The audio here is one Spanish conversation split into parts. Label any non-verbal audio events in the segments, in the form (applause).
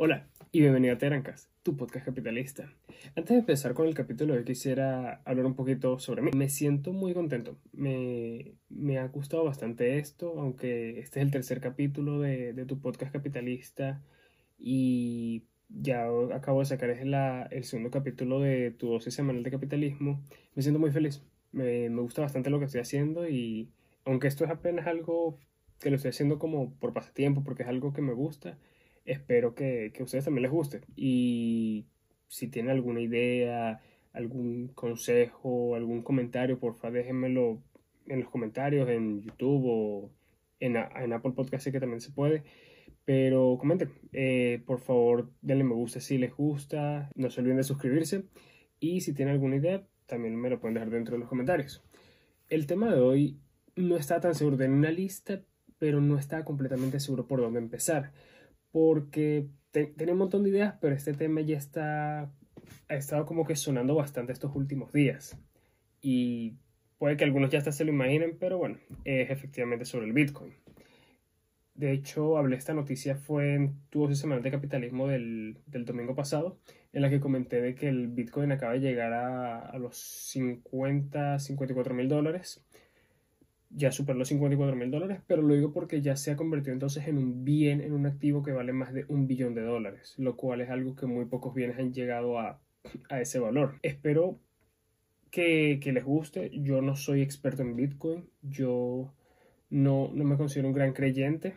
Hola y bienvenido a Terancas, tu podcast capitalista. Antes de empezar con el capítulo, yo quisiera hablar un poquito sobre mí. Me siento muy contento. Me, me ha gustado bastante esto, aunque este es el tercer capítulo de, tu podcast capitalista y ya acabo de sacar el segundo capítulo de tu dosis semanal de capitalismo. Me siento muy feliz. Me, me gusta bastante lo que estoy haciendo y aunque esto es apenas algo que lo estoy haciendo como por pasatiempo, porque es algo que me gusta, espero que, que a ustedes también les guste. Y si tienen alguna idea, algún consejo, algún comentario, porfa déjenmelo en los comentarios, en YouTube o en, en Apple Podcast, que también se puede. Pero comenten, eh, por favor denle me gusta si les gusta, no se olviden de suscribirse y si tienen alguna idea también me lo pueden dejar dentro de los comentarios. El tema de hoy no está tan seguro, de una lista, pero no está completamente seguro por dónde empezar porque tenía un montón de ideas, pero este tema ya está, ha estado como que sonando bastante estos últimos días. Y puede que algunos ya hasta se lo imaginen, pero bueno, es efectivamente sobre el Bitcoin. De hecho, hablé esta noticia fue en tu dosis semanal de capitalismo del, del, domingo pasado, en la que comenté de que el Bitcoin acaba de llegar a, a los 50, 54 mil dólares ya superó los 54 mil dólares, pero lo digo porque ya se ha convertido entonces en un bien, en un activo que vale más de un billón de dólares, lo cual es algo que muy pocos bienes han llegado a, a ese valor. Espero que, les guste. Yo no soy experto en Bitcoin, yo no, no me considero un gran creyente,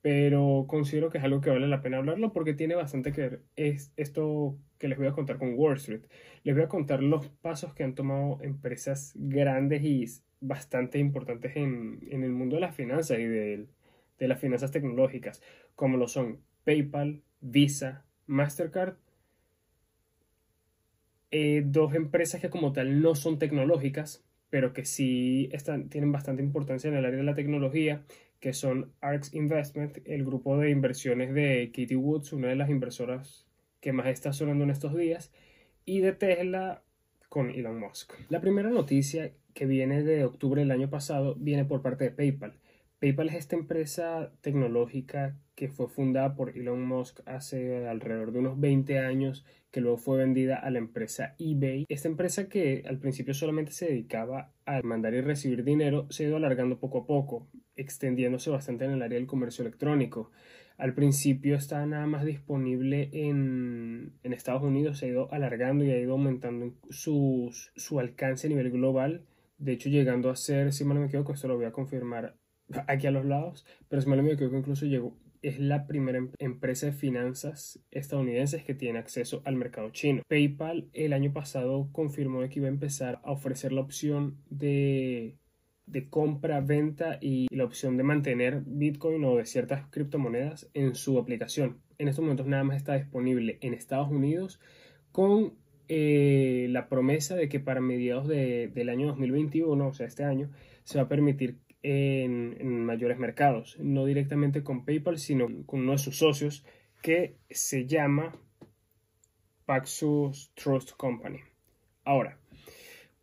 pero considero que es algo que vale la pena hablarlo porque tiene bastante que ver es esto que les voy a contar con Wall Street. Les voy a contar los pasos que han tomado empresas grandes y bastante importantes en, en el mundo de las finanzas y de, de, las finanzas tecnológicas, como lo son PayPal, Visa, Mastercard. Eh, dos empresas que como tal no son tecnológicas, pero que sí están, tienen bastante importancia en el área de la tecnología, que son ARX Investment, el grupo de inversiones de Katie Woods, una de las inversoras que más está sonando en estos días, y de Tesla con Elon Musk. La primera noticia que viene de octubre del año pasado viene por parte de PayPal. PayPal es esta empresa tecnológica que fue fundada por Elon Musk hace alrededor de unos 20 años, que luego fue vendida a la empresa eBay. Esta empresa que al principio solamente se dedicaba a mandar y recibir dinero se ha ido alargando poco a poco, extendiéndose bastante en el área del comercio electrónico. Al principio estaba nada más disponible en, en Estados Unidos, se ha ido alargando y ha ido aumentando sus, su alcance a nivel global de hecho llegando a ser, si mal no me equivoco, esto lo voy a confirmar aquí a los lados, pero si mal no me equivoco, incluso llegó, es la primera em-, empresa de finanzas estadounidenses que tiene acceso al mercado chino. PayPal el año pasado confirmó que iba a empezar a ofrecer la opción de, de compra, venta y la opción de mantener Bitcoin o de ciertas criptomonedas en su aplicación. En estos momentos nada más está disponible en Estados Unidos con eh, la promesa de que para mediados del año 2021, o sea, este año, se va a permitir en, mayores mercados, no directamente con PayPal, sino con uno de sus socios que se llama Paxos Trust Company. Ahora,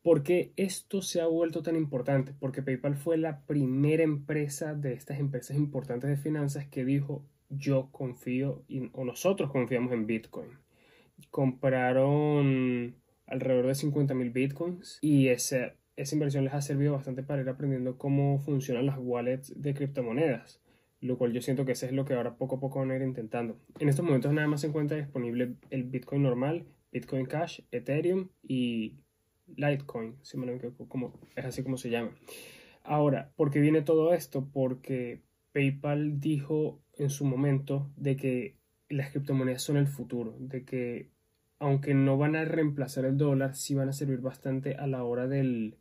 ¿por qué esto se ha vuelto tan importante? Porque PayPal fue la primera empresa de estas empresas importantes de finanzas que dijo yo confío o nosotros confiamos en Bitcoin compraron alrededor de 50 mil bitcoins y esa, esa inversión les ha servido bastante para ir aprendiendo cómo funcionan las wallets de criptomonedas, lo cual yo siento que eso es lo que ahora poco a poco van a ir intentando. En estos momentos nada más se encuentra disponible el Bitcoin normal, Bitcoin Cash, Ethereum y Litecoin, si me como, es así como se llama. Ahora, ¿por qué viene todo esto? Porque PayPal dijo en su momento de que las criptomonedas son el futuro, de que aunque no van a reemplazar el dólar, sí van a servir bastante a la hora del,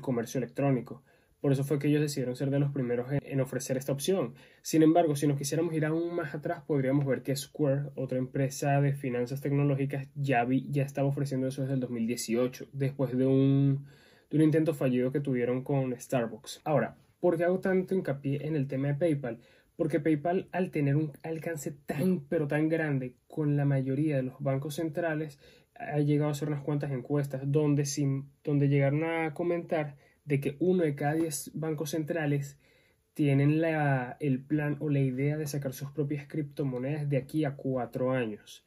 comercio electrónico. Por eso fue que ellos decidieron ser de los primeros en, ofrecer esta opción. Sin embargo, si nos quisiéramos ir aún más atrás, podríamos ver que Square, otra empresa de finanzas tecnológicas, ya, estaba ofreciendo eso desde el 2018, después de un, de un intento fallido que tuvieron con Starbucks. Ahora, ¿por qué hago tanto hincapié en el tema de PayPal? Porque PayPal, al tener un alcance tan, pero tan grande con la mayoría de los bancos centrales, ha llegado a hacer unas cuantas encuestas donde, sin, donde llegaron a comentar de que uno de cada diez bancos centrales tienen la, el plan o la idea de sacar sus propias criptomonedas de aquí a cuatro años.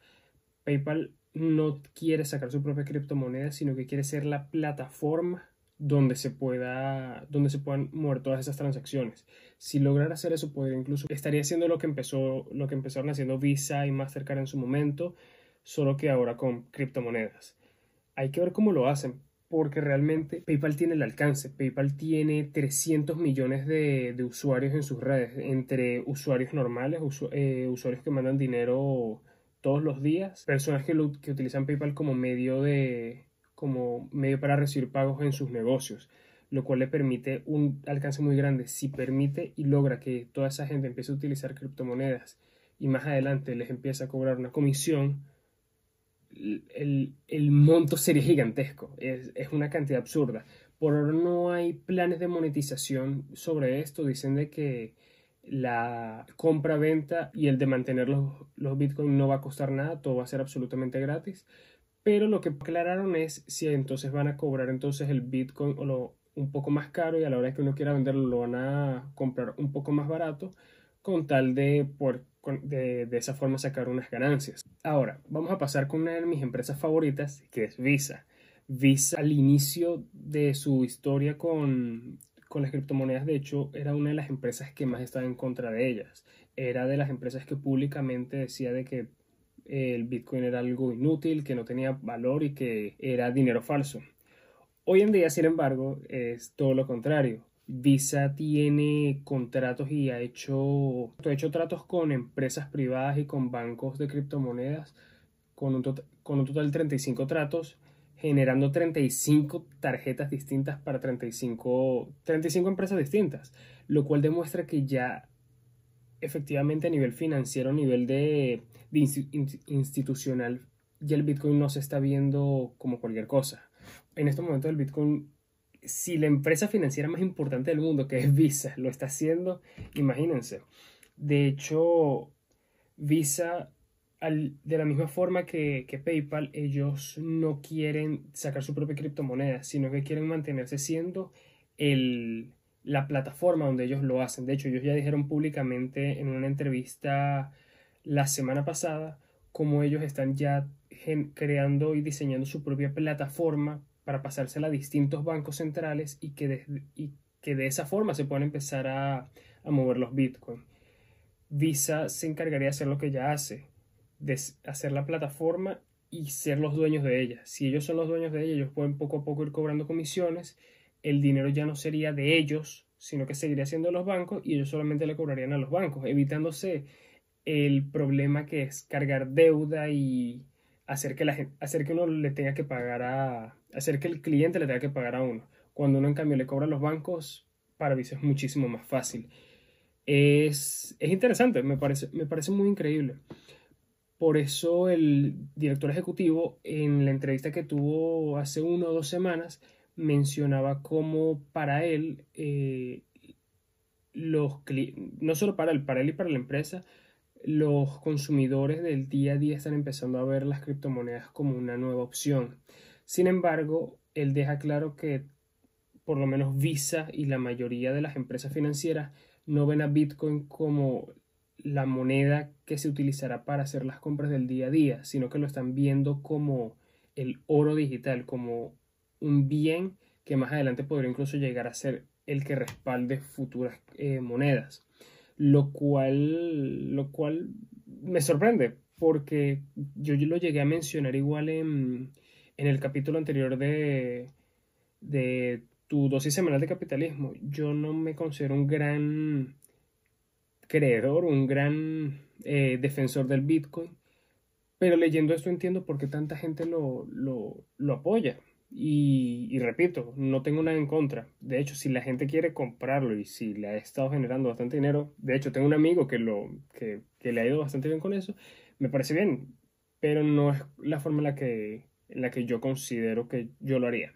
PayPal no quiere sacar su propia criptomoneda, sino que quiere ser la plataforma donde se pueda donde se puedan mover todas esas transacciones. Si lograra hacer eso, podría incluso estaría haciendo lo que empezó lo que empezaron haciendo Visa y Mastercard en su momento, solo que ahora con criptomonedas. Hay que ver cómo lo hacen, porque realmente PayPal tiene el alcance. PayPal tiene 300 millones de, usuarios en sus redes, entre usuarios normales, eh, usuarios que mandan dinero todos los días, personas que, que utilizan PayPal como medio de como medio para recibir pagos en sus negocios, lo cual le permite un alcance muy grande. Si permite y logra que toda esa gente empiece a utilizar criptomonedas y más adelante les empieza a cobrar una comisión, el, monto sería gigantesco, es, es, una cantidad absurda. Por ahora no hay planes de monetización sobre esto, dicen de que la compra-venta y el de mantener los, los bitcoins no va a costar nada, todo va a ser absolutamente gratis. Pero lo que aclararon es si entonces van a cobrar entonces el bitcoin o lo, un poco más caro y a la hora que uno quiera venderlo lo van a comprar un poco más barato con tal de, por, de, de esa forma sacar unas ganancias. Ahora, vamos a pasar con una de mis empresas favoritas, que es Visa. Visa al inicio de su historia con, con las criptomonedas, de hecho, era una de las empresas que más estaba en contra de ellas. Era de las empresas que públicamente decía de que el Bitcoin era algo inútil, que no tenía valor y que era dinero falso. Hoy en día, sin embargo, es todo lo contrario. Visa tiene contratos y ha hecho, ha hecho tratos con empresas privadas y con bancos de criptomonedas con un, total, con un total de 35 tratos, generando 35 tarjetas distintas para 35, 35 empresas distintas, lo cual demuestra que ya efectivamente a nivel financiero, a nivel de, institucional, ya el Bitcoin no se está viendo como cualquier cosa. En este momento el Bitcoin, si la empresa financiera más importante del mundo, que es Visa, lo está haciendo, imagínense. De hecho, Visa, de la misma forma que, PayPal, ellos no quieren sacar su propia criptomoneda, sino que quieren mantenerse siendo la plataforma donde ellos lo hacen. De hecho, ellos ya dijeron públicamente en una entrevista la semana pasada cómo ellos están ya creando y diseñando su propia plataforma para pasársela a distintos bancos centrales y que de, y que de esa forma se puedan empezar a, a mover los bitcoins. Visa se encargaría de hacer lo que ya hace, de hacer la plataforma y ser los dueños de ella. Si ellos son los dueños de ella, ellos pueden poco a poco ir cobrando comisiones el dinero ya no sería de ellos, sino que seguiría siendo de los bancos y ellos solamente le cobrarían a los bancos, evitándose el problema que es cargar deuda y hacer que, la gente, hacer que uno le tenga que pagar a, hacer que el cliente le tenga que pagar a uno. Cuando uno en cambio le cobra a los bancos, para Visa es muchísimo más fácil. Es, es interesante, me parece, me parece muy increíble. Por eso el director ejecutivo en la entrevista que tuvo hace una o dos semanas mencionaba cómo para él, eh, los, no solo para él, para él y para la empresa, los consumidores del día a día están empezando a ver las criptomonedas como una nueva opción. Sin embargo, él deja claro que por lo menos Visa y la mayoría de las empresas financieras no ven a Bitcoin como la moneda que se utilizará para hacer las compras del día a día, sino que lo están viendo como el oro digital, como un bien que más adelante podría incluso llegar a ser el que respalde futuras eh, monedas. Lo cual, lo cual me sorprende porque yo lo llegué a mencionar igual en, en el capítulo anterior de, de tu dosis semanal de capitalismo. Yo no me considero un gran creedor, un gran eh, defensor del Bitcoin, pero leyendo esto entiendo por qué tanta gente lo, lo, lo apoya. Y, repito, no tengo nada en contra. De hecho, si la gente quiere comprarlo y si le ha estado generando bastante dinero, de hecho, tengo un amigo que, lo, que, le ha ido bastante bien con eso, me parece bien, pero no es la forma en la que, en la que yo considero que yo lo haría.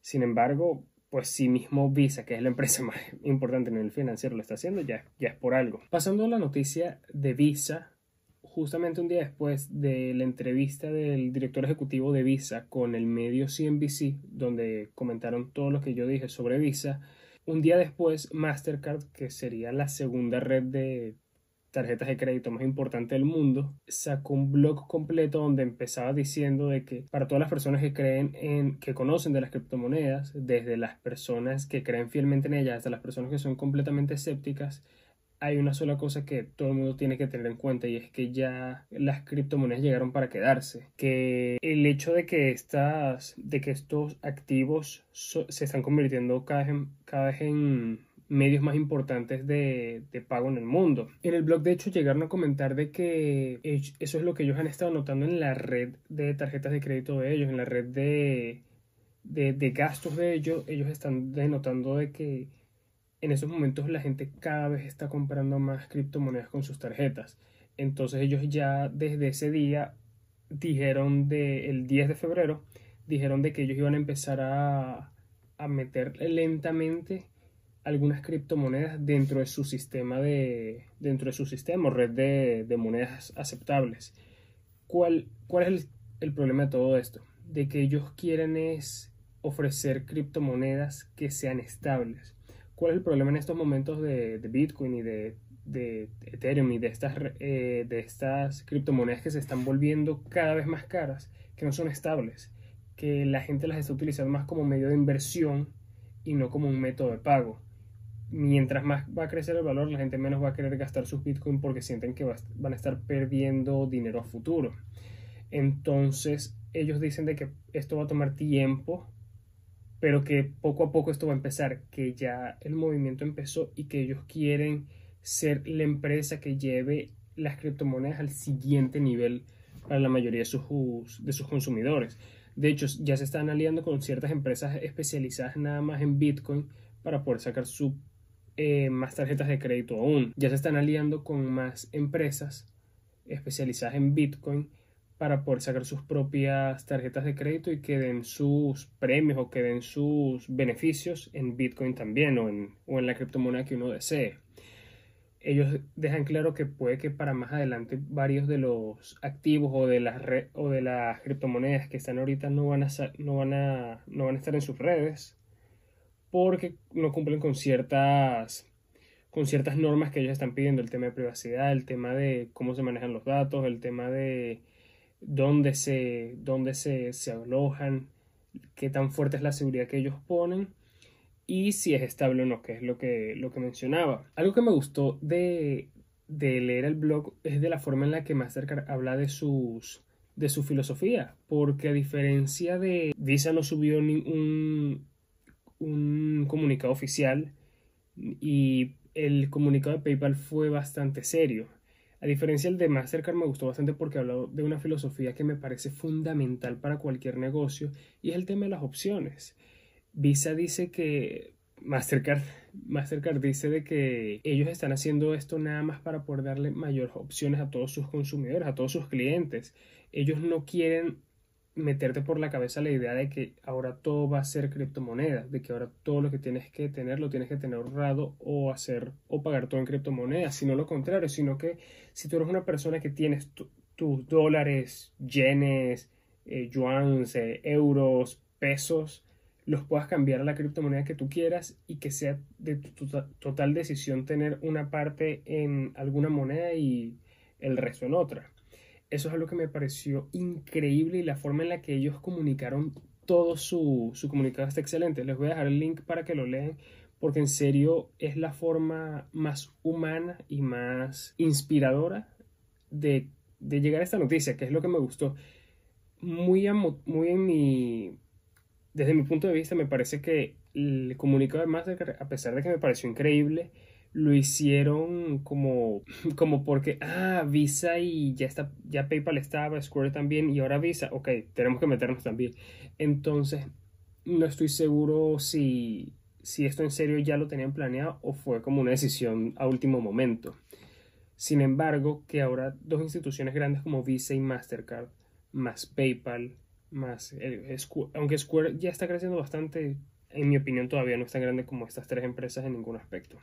Sin embargo, pues si mismo Visa, que es la empresa (laughs) más importante en el financiero, lo está haciendo, ya, ya es por algo. Pasando a la noticia de Visa, justamente un día después de la entrevista del director ejecutivo de Visa con el medio CNBC, donde comentaron todo lo que yo dije sobre Visa, Un día después, Mastercard, que sería la segunda red de tarjetas de crédito más importante del mundo, sacó un blog completo donde empezaba diciendo de que para todas las personas que creen en, que conocen de las criptomonedas, desde las personas que creen fielmente en ellas hasta las personas que son completamente escépticas, hay una sola cosa que todo el mundo tiene que tener en cuenta y es que ya las criptomonedas llegaron para quedarse. Que el hecho de que estas, de que estos activos se están convirtiendo cada vez cada vez en medios más importantes de, pago en el mundo. En el blog, de hecho, llegaron a comentar de que eso es lo que ellos han estado notando en la red de tarjetas de crédito de ellos, en la red de, de, gastos de ellos. Ellos están denotando de que en esos momentos la gente cada vez está comprando más criptomonedas con sus tarjetas. Entonces ellos ya desde ese día dijeron de el 10 de febrero dijeron de que ellos iban a empezar a, a meter lentamente algunas criptomonedas dentro de su sistema de dentro de su sistema o red de, monedas aceptables. ¿Cuál, cuál es el, problema de todo esto? De que ellos quieren es ofrecer criptomonedas que sean estables. ¿Cuál es el problema en estos momentos de, Bitcoin y de, Ethereum y de estas, eh, de estas criptomonedas que se están volviendo cada vez más caras, que no son estables, que la gente las está utilizando más como medio de inversión y no como un método de pago mientras más va a crecer el valor, la gente menos va a querer gastar sus bitcoins porque sienten que van a estar perdiendo dinero a futuro. Entonces, ellos dicen de que esto va a tomar tiempo, pero que poco a poco esto va a empezar, que ya el movimiento empezó y que ellos quieren ser la empresa que lleve las criptomonedas al siguiente nivel para la mayoría de sus, de sus consumidores. De hecho, ya se están aliando con ciertas empresas especializadas nada más en Bitcoin para poder sacar su eh, más tarjetas de crédito aún. Ya se están aliando con más empresas especializadas en Bitcoin para poder sacar sus propias tarjetas de crédito y que den sus premios o que den sus beneficios en Bitcoin también o en, o en la criptomoneda que uno desee. Ellos dejan claro que puede que para más adelante varios de los activos o de las o de las criptomonedas que están ahorita no van a no van a no van a estar en sus redes porque no cumplen con ciertas, con ciertas normas que ellos están pidiendo, el tema de privacidad, el tema de cómo se manejan los datos, el tema de dónde se, dónde se, se alojan, qué tan fuerte es la seguridad que ellos ponen y si es estable o no, que es lo que, lo que mencionaba. Algo que me gustó de, de leer el blog es de la forma en la que Mastercard habla de sus de su filosofía, porque a diferencia de Visa no subió ningún un comunicado oficial y el comunicado de PayPal fue bastante serio. A diferencia del de Mastercard me gustó bastante porque habló de una filosofía que me parece fundamental para cualquier negocio y es el tema de las opciones. Visa dice que Mastercard, Mastercard dice de que ellos están haciendo esto nada más para poder darle mayores opciones a todos sus consumidores, a todos sus clientes. Ellos no quieren meterte por la cabeza la idea de que ahora todo va a ser criptomonedas, de que ahora todo lo que tienes que tener lo tienes que tener ahorrado o hacer o pagar todo en criptomonedas, sino lo contrario, sino que si tú eres una persona que tienes tus dólares, yenes, eh, eh, euros, pesos, los puedas cambiar a la criptomoneda que tú quieras y que sea de tu total decisión tener una parte en alguna moneda y el resto en otra. Eso es algo que me pareció increíble y la forma en la que ellos comunicaron todo su, su comunicado está excelente. Les voy a dejar el link para que lo lean porque en serio es la forma más humana y más inspiradora de, de llegar a esta noticia, que es lo que me gustó. Muy, muy. Desde mi punto de vista me parece que el comunicado de Mastercard, a pesar de que me pareció increíble, lo hicieron como, (laughs) como porque, ah, Visa y ya está, ya PayPal estaba, Square también, y ahora Visa, ok, tenemos que meternos también. Entonces, no estoy seguro si, si esto en serio ya lo tenían planeado o fue como una decisión a último momento. Sin embargo, que ahora dos instituciones grandes como Visa y Mastercard, más PayPal, más, eh, aunque Square ya está creciendo bastante, en mi opinión todavía no es tan grande como estas tres empresas en ningún aspecto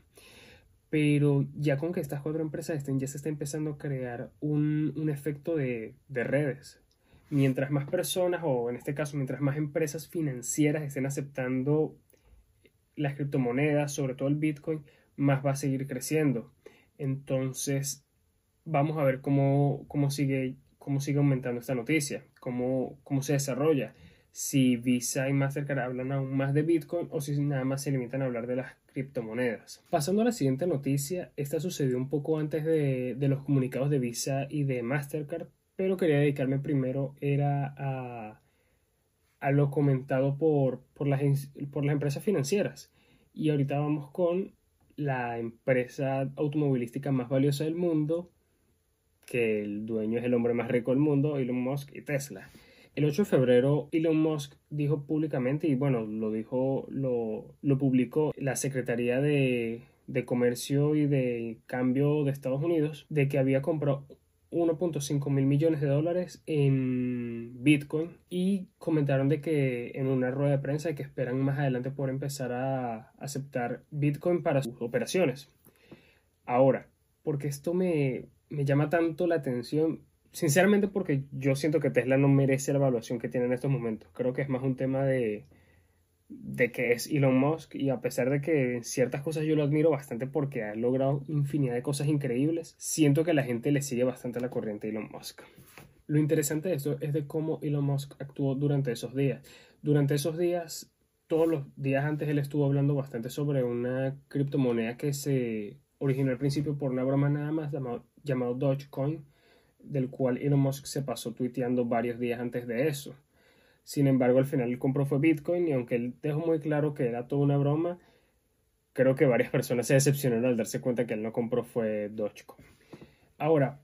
pero ya con que estas cuatro empresas estén, ya se está empezando a crear un, un efecto de, de, redes. Mientras más personas, o en este caso, mientras más empresas financieras estén aceptando las criptomonedas, sobre todo el Bitcoin, más va a seguir creciendo. Entonces, vamos a ver cómo, cómo, sigue, cómo sigue aumentando esta noticia, cómo, cómo se desarrolla. Si Visa y Mastercard hablan aún más de Bitcoin o si nada más se limitan a hablar de las criptomonedas. Pasando a la siguiente noticia, esta sucedió un poco antes de, de los comunicados de Visa y de Mastercard, pero quería dedicarme primero era a, a lo comentado por, por, las, por las empresas financieras. Y ahorita vamos con la empresa automovilística más valiosa del mundo, que el dueño es el hombre más rico del mundo, Elon Musk y Tesla. El 8 de febrero Elon Musk dijo públicamente, y bueno, lo dijo, lo, lo publicó la Secretaría de, de Comercio y de Cambio de Estados Unidos, de que había comprado 1.5 mil millones de dólares en Bitcoin y comentaron de que en una rueda de prensa que esperan más adelante poder empezar a aceptar Bitcoin para sus operaciones. Ahora, porque esto me, me llama tanto la atención, sinceramente porque yo siento que Tesla no merece la evaluación que tiene en estos momentos. Creo que es más un tema de, de que es Elon Musk y a pesar de que ciertas cosas yo lo admiro bastante porque ha logrado infinidad de cosas increíbles, siento que la gente le sigue bastante la corriente a Elon Musk. Lo interesante de esto es de cómo Elon Musk actuó durante esos días. Durante esos días, todos los días antes él estuvo hablando bastante sobre una criptomoneda que se originó al principio por una broma nada más llamado, llamado Dogecoin, del cual Elon Musk se pasó tuiteando varios días antes de eso. Sin embargo, al final el compró fue Bitcoin y aunque él dejó muy claro que era toda una broma, creo que varias personas se decepcionaron al darse cuenta que él no compró fue Dogecoin. Ahora,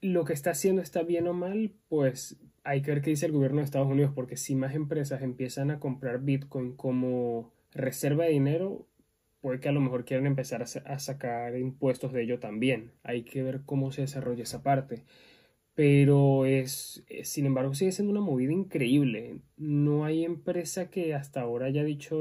lo que está haciendo está bien o mal, pues hay que ver qué dice el gobierno de Estados Unidos, porque si más empresas empiezan a comprar Bitcoin como reserva de dinero, puede que a lo mejor quieran empezar a, sacar impuestos de ello también. Hay que ver cómo se desarrolla esa parte pero es, sin embargo, sigue siendo una movida increíble. No hay empresa que hasta ahora haya dicho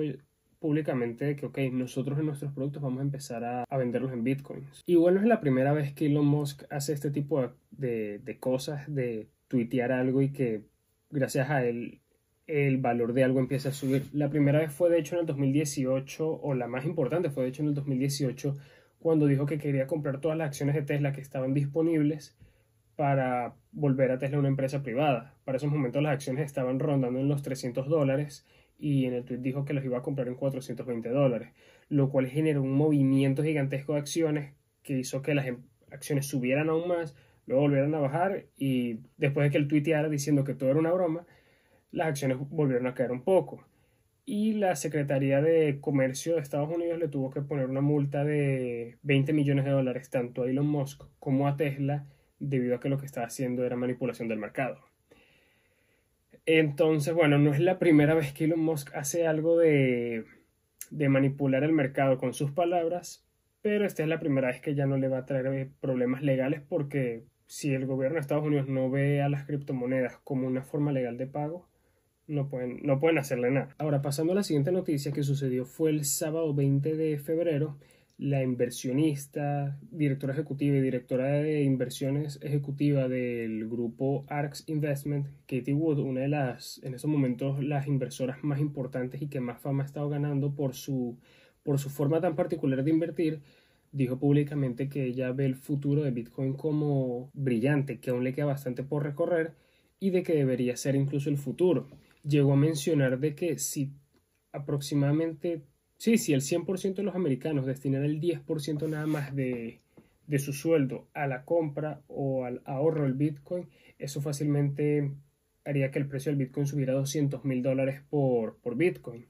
públicamente que, ok, nosotros en nuestros productos vamos a empezar a, venderlos en bitcoins. Igual no es la primera vez que Elon Musk hace este tipo de, de cosas, de tuitear algo y que gracias a él el valor de algo empieza a subir. La primera vez fue de hecho en el 2018, o la más importante fue de hecho en el 2018, cuando dijo que quería comprar todas las acciones de Tesla que estaban disponibles para volver a Tesla una empresa privada. Para esos momentos las acciones estaban rondando en los 300 dólares y en el tweet dijo que los iba a comprar en 420 dólares, lo cual generó un movimiento gigantesco de acciones que hizo que las em, acciones subieran aún más, luego volvieran a bajar y después de que él tuiteara diciendo que todo era una broma, las acciones volvieron a caer un poco. Y la Secretaría de Comercio de Estados Unidos le tuvo que poner una multa de 20 millones de dólares tanto a Elon Musk como a Tesla debido a que lo que estaba haciendo era manipulación del mercado. Entonces, bueno, no es la primera vez que Elon Musk hace algo de, de manipular el mercado con sus palabras, pero esta es la primera vez que ya no le va a traer eh, problemas legales porque si el gobierno de Estados Unidos no ve a las criptomonedas como una forma legal de pago, no pueden, no pueden hacerle nada. Ahora, pasando a la siguiente noticia que sucedió fue el sábado 20 de febrero, la inversionista, directora ejecutiva y directora de inversiones ejecutiva del grupo ARX Investment, Katie Wood, una de las, en estos momentos, las inversoras más importantes y que más fama ha estado ganando por su, por su forma tan particular de invertir, dijo públicamente que ella ve el futuro de Bitcoin como brillante, que aún le queda bastante por recorrer y de que debería ser incluso el futuro. Llegó a mencionar de que si aproximadamente Sí, si el 100% de los americanos destinan el 10% nada más de, de su sueldo a la compra o al ahorro del Bitcoin, eso fácilmente haría que el precio del Bitcoin subiera a 200 mil dólares por, por Bitcoin,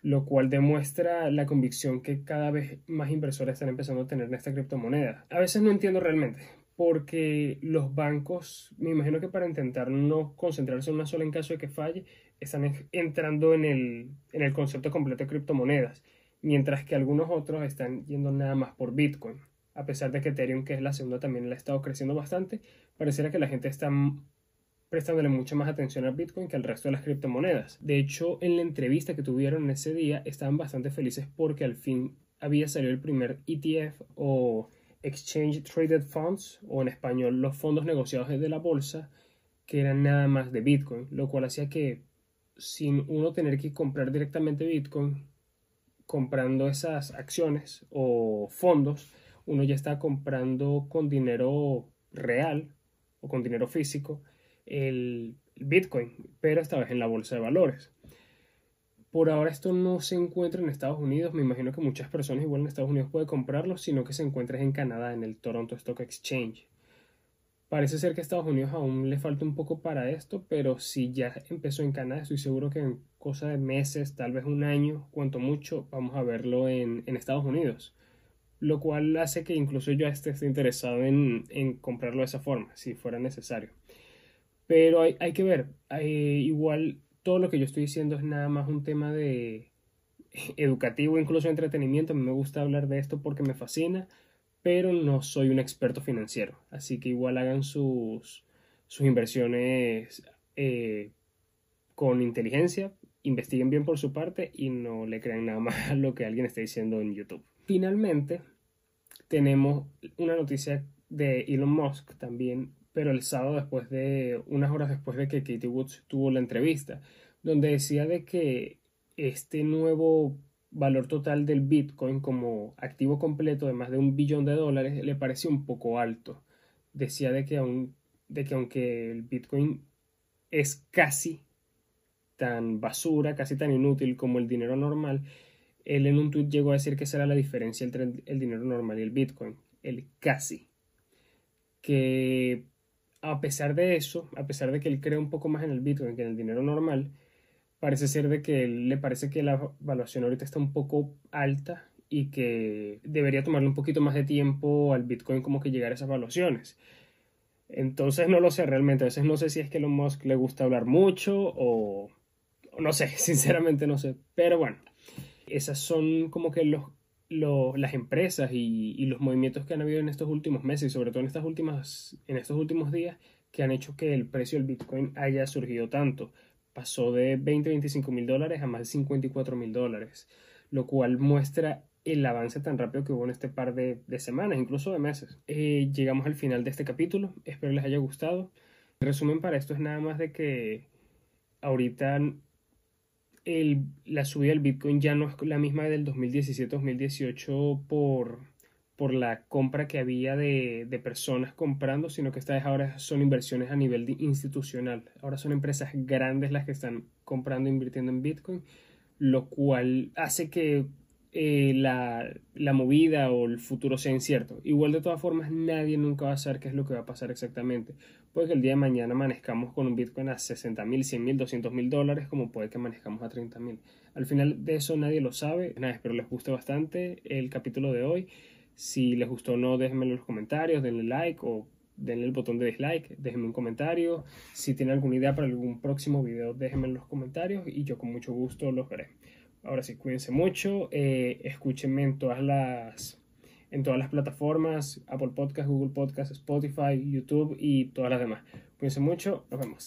lo cual demuestra la convicción que cada vez más inversores están empezando a tener en esta criptomoneda. A veces no entiendo realmente, porque los bancos, me imagino que para intentar no concentrarse en una sola en caso de que falle, están entrando en el, en el concepto completo de criptomonedas, mientras que algunos otros están yendo nada más por Bitcoin. A pesar de que Ethereum, que es la segunda, también le ha estado creciendo bastante, pareciera que la gente está prestándole mucha más atención al Bitcoin que al resto de las criptomonedas. De hecho, en la entrevista que tuvieron ese día, estaban bastante felices porque al fin había salido el primer ETF o Exchange Traded Funds, o en español los fondos negociados de la bolsa, que eran nada más de Bitcoin, lo cual hacía que sin uno tener que comprar directamente Bitcoin, comprando esas acciones o fondos, uno ya está comprando con dinero real o con dinero físico el Bitcoin, pero esta vez en la bolsa de valores. Por ahora esto no se encuentra en Estados Unidos, me imagino que muchas personas igual en Estados Unidos pueden comprarlo, sino que se encuentra en Canadá, en el Toronto Stock Exchange. Parece ser que a Estados Unidos aún le falta un poco para esto, pero si ya empezó en Canadá, estoy seguro que en cosa de meses, tal vez un año, cuanto mucho, vamos a verlo en, Estados Unidos. Lo cual hace que incluso yo esté, interesado en, comprarlo de esa forma, si fuera necesario. Pero hay, que ver, igual todo lo que yo estoy diciendo es nada más un tema de (laughs) educativo, incluso entretenimiento. A mí me gusta hablar de esto porque me fascina pero no soy un experto financiero. Así que igual hagan sus, sus inversiones eh, con inteligencia, investiguen bien por su parte y no le crean nada más a lo que alguien esté diciendo en YouTube. Finalmente, tenemos una noticia de Elon Musk también, pero el sábado después de, unas horas después de que Katie Woods tuvo la entrevista, donde decía de que este nuevo valor total del Bitcoin como activo completo de más de un billón de dólares le pareció un poco alto. Decía de que, de que aunque el Bitcoin es casi tan basura, casi tan inútil como el dinero normal, él en un tweet llegó a decir que esa era la diferencia entre el dinero normal y el Bitcoin, el casi. Que a pesar de eso, a pesar de que él cree un poco más en el Bitcoin que en el dinero normal, parece ser de que le parece que la evaluación ahorita está un poco alta y que debería tomarle un poquito más de tiempo al Bitcoin como que llegar a esas evaluaciones. Entonces no lo sé realmente, a veces no sé si es que Elon Musk le gusta hablar mucho o, no sé, (laughs) sinceramente no sé, pero bueno, esas son como que los, las empresas y, los movimientos que han habido en estos últimos meses y sobre todo en, estas últimas, en estos últimos días que han hecho que el precio del Bitcoin haya surgido tanto pasó de 20, 25 mil dólares a más de 54 mil dólares, lo cual muestra el avance tan rápido que hubo en este par de, semanas, incluso de meses. Eh, llegamos al final de este capítulo, espero les haya gustado. El resumen para esto es nada más de que ahorita el, la subida del Bitcoin ya no es la misma del 2017-2018 por por la compra que había de, personas comprando, sino que estas ahora son inversiones a nivel institucional. Ahora son empresas grandes las que están comprando e invirtiendo en Bitcoin, lo cual hace que eh, la, movida o el futuro sea incierto. Igual de todas formas nadie nunca va a saber qué es lo que va a pasar exactamente. Puede que el día de mañana amanezcamos con un Bitcoin a 60 mil, 100 mil, 200 mil dólares, como puede que amanezcamos a 30 mil. Al final de eso nadie lo sabe. Nada, espero les guste bastante el capítulo de hoy. Si les gustó o no, déjenme en los comentarios, denle like o denle el botón de dislike, déjenme un comentario. Si tienen alguna idea para algún próximo video, déjenme en los comentarios y yo con mucho gusto los veré. Ahora sí, cuídense mucho, eh, escúchenme en todas las en todas las plataformas, Apple Podcast, Google Podcast, Spotify, YouTube y todas las demás. Cuídense mucho, nos vemos.